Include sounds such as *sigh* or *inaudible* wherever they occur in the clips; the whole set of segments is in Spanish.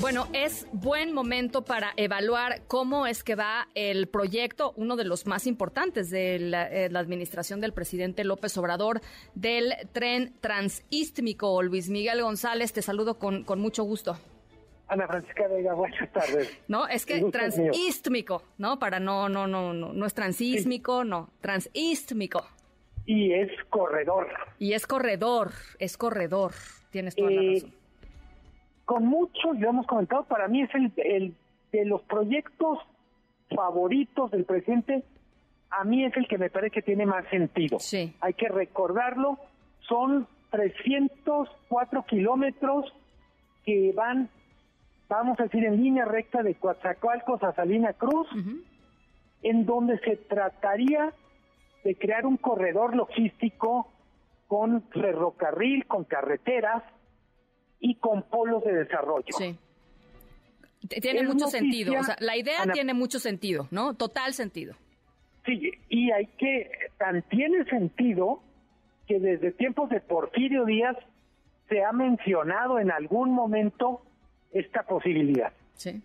Bueno, es buen momento para evaluar cómo es que va el proyecto, uno de los más importantes de la, eh, administración del presidente López Obrador, del tren transístmico. Luis Miguel González, te saludo con, con mucho gusto. Ana Francisca Vega, buenas tardes. *laughs* No, es que transístmico, ¿no? Para no, no, no, no, no es transísmico, no, transístmico. Y es corredor. Y es corredor, es corredor. Tienes toda la razón con mucho, lo hemos comentado, para mí es el, el de los proyectos favoritos del presidente, a mí es el que me parece que tiene más sentido. Sí. Hay que recordarlo, son 304 kilómetros que van, vamos a decir, en línea recta de Coatzacoalcos a Salina Cruz, en donde se trataría de crear un corredor logístico con ferrocarril, con carreteras, y con polos de desarrollo. Sí. Tiene mucho sentido, o sea, la idea tiene mucho sentido, ¿no? Total sentido. Sí, y hay que, tan tiene sentido que desde tiempos de Porfirio Díaz se ha mencionado en algún momento esta posibilidad. Sí.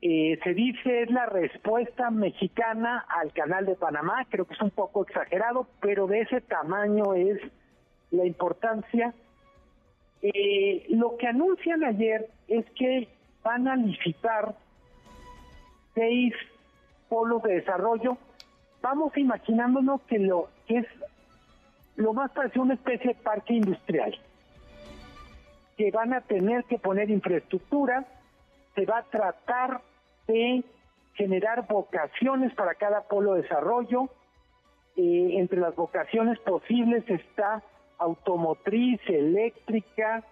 Eh, se dice es la respuesta mexicana al canal de Panamá, creo que es un poco exagerado, pero de ese tamaño es la importancia eh, lo que anuncian ayer es que van a licitar seis polos de desarrollo. Vamos imaginándonos que lo que es lo más parecido a una especie de parque industrial, que van a tener que poner infraestructura, se va a tratar de generar vocaciones para cada polo de desarrollo. Eh, entre las vocaciones posibles está automotriz, eléctrica,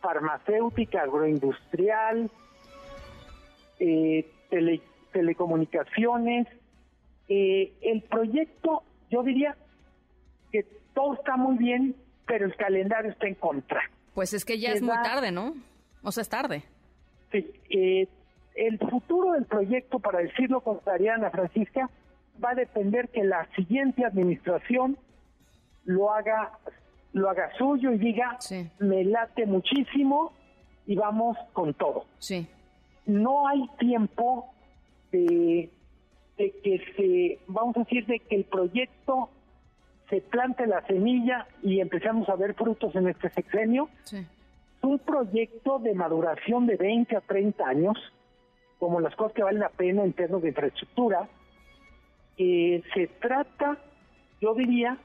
farmacéutica, agroindustrial, eh, telecomunicaciones. Eh, el proyecto, yo diría que todo está muy bien, pero el calendario está en contra. Pues es que ya es muy tarde, ¿no? O sea, es tarde. Sí. Eh, el futuro del proyecto, para decirlo con Ariana Francisca, va a depender que la siguiente administración lo haga lo haga suyo y diga, me late muchísimo y vamos con todo. Sí. No hay tiempo de, que se, vamos a decir, de que el proyecto se plante la semilla y empezamos a ver frutos en este sexenio. Sí. Es un proyecto de maduración de 20 a 30 años, como las cosas que valen la pena en términos de infraestructura. Eh, se trata, yo diría,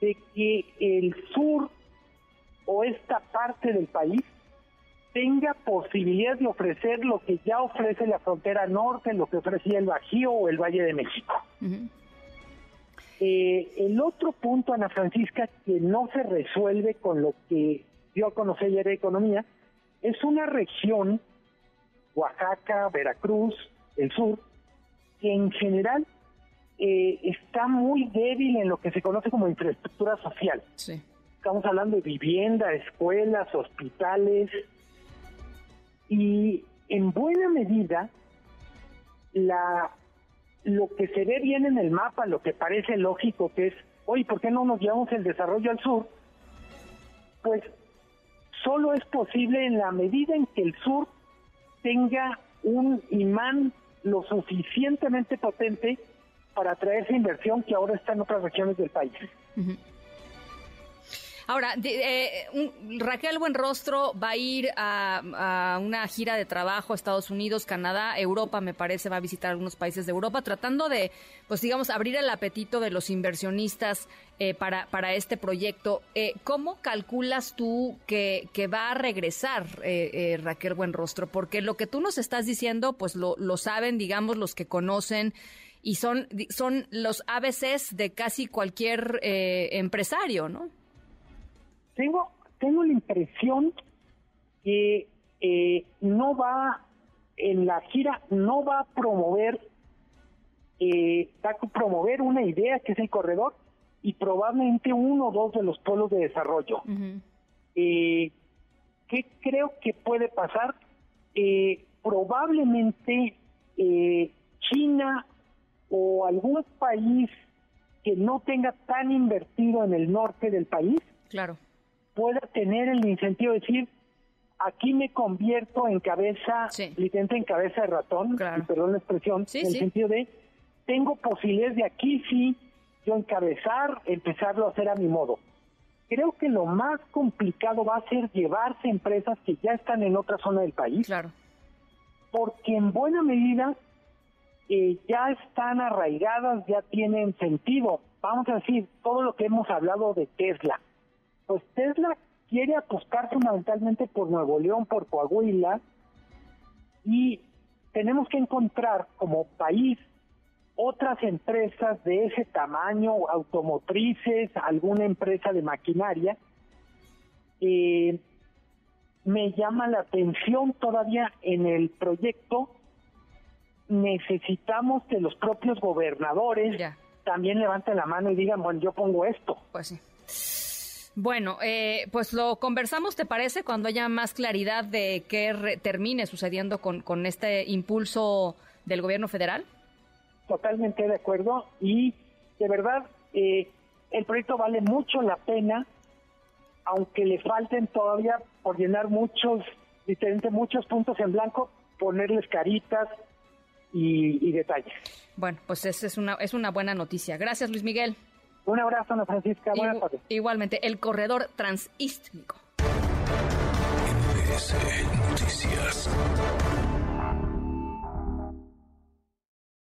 de que el sur o esta parte del país tenga posibilidad de ofrecer lo que ya ofrece la frontera norte, lo que ofrecía el Bajío o el Valle de México. Eh, el otro punto, Ana Francisca, que no se resuelve con lo que yo conocí ayer de economía, es una región, Oaxaca, Veracruz, el sur, que en general eh, está muy débil en lo que se conoce como infraestructura social. Estamos hablando de vivienda, escuelas, hospitales y en buena medida la lo que se ve bien en el mapa, lo que parece lógico que es, oye, ¿por qué no nos llevamos el desarrollo al sur? Pues solo es posible en la medida en que el sur tenga un imán lo suficientemente potente para atraer esa inversión que ahora está en otras regiones del país. Ahora, eh, Raquel Buenrostro va a ir a, una gira de trabajo a Estados Unidos, Canadá, Europa, me parece, va a visitar algunos países de Europa, tratando de, pues digamos, abrir el apetito de los inversionistas eh, para, para este proyecto. Eh, ¿Cómo calculas tú que, que va a regresar Raquel Buenrostro? Porque lo que tú nos estás diciendo, pues lo, lo saben, digamos, los que conocen y son, son los ABCs de casi cualquier eh, empresario, ¿no? Tengo, tengo la impresión que eh, no va, en la gira, no va a promover, eh, va a promover una idea que es el corredor y probablemente uno o dos de los polos de desarrollo. creo ¿Qué creo que puede pasar? Eh, probablemente eh, China o algún país que no tenga tan invertido en el norte del país claro. pueda tener el incentivo de decir, aquí me convierto en cabeza, literalmente en cabeza de ratón, perdón la expresión, en el sentido de, tengo posibilidades de aquí sí yo encabezar, empezarlo a hacer a mi modo. Creo que lo más complicado va a ser llevarse empresas que ya están en otra zona del país. Claro. Porque en buena medida eh, ya están arraigadas, ya tienen sentido. Vamos a decir, todo lo que hemos hablado de Tesla. Pues Tesla quiere apostar fundamentalmente por Nuevo León, por Coahuila, y tenemos que encontrar como país otras empresas de ese tamaño, automotrices, alguna empresa de maquinaria. Eh, me llama la atención todavía en el proyecto necesitamos que los propios gobernadores también levanten la mano y digan, bueno, yo pongo esto. Pues sí. Bueno, eh, pues lo conversamos, ¿te parece? Cuando haya más claridad de qué termine sucediendo con, con este impulso del gobierno federal. Totalmente de acuerdo y de verdad eh, el proyecto vale mucho la pena, aunque le falten todavía por llenar muchos, diferentes muchos puntos en blanco, ponerles caritas, y, detalles. Bueno, pues esa es una, es una buena noticia. Gracias, Luis Miguel. Un abrazo, Ana Francisca. Buenas tardes. Igualmente, el corredor transístmico. Noticias.